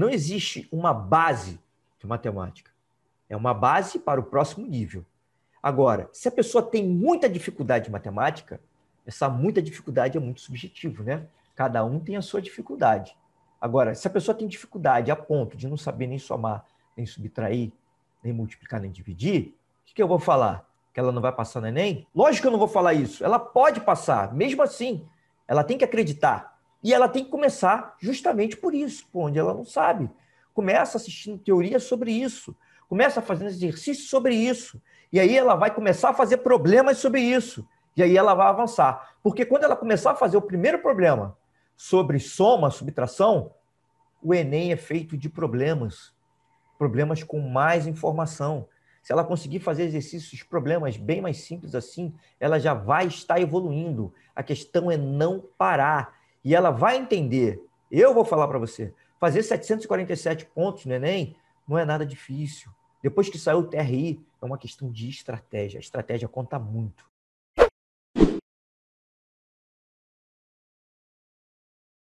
não existe uma base de matemática. É uma base para o próximo nível. Agora, se a pessoa tem muita dificuldade em matemática, essa muita dificuldade é muito subjetivo, né? Cada um tem a sua dificuldade. Agora, se a pessoa tem dificuldade a ponto de não saber nem somar, nem subtrair, nem multiplicar, nem dividir, o que, que eu vou falar? Que ela não vai passar no Enem? Lógico que eu não vou falar isso. Ela pode passar, mesmo assim. Ela tem que acreditar. E ela tem que começar justamente por isso, onde ela não sabe. Começa assistindo teoria sobre isso. Começa fazendo exercício sobre isso. E aí ela vai começar a fazer problemas sobre isso. E aí ela vai avançar. Porque quando ela começar a fazer o primeiro problema sobre soma, subtração, o Enem é feito de problemas. Problemas com mais informação. Se ela conseguir fazer exercícios, problemas bem mais simples assim, ela já vai estar evoluindo. A questão é não parar. E ela vai entender. Eu vou falar para você. Fazer 747 pontos no Enem não é nada difícil. Depois que saiu o TRI, é uma questão de estratégia. A estratégia conta muito.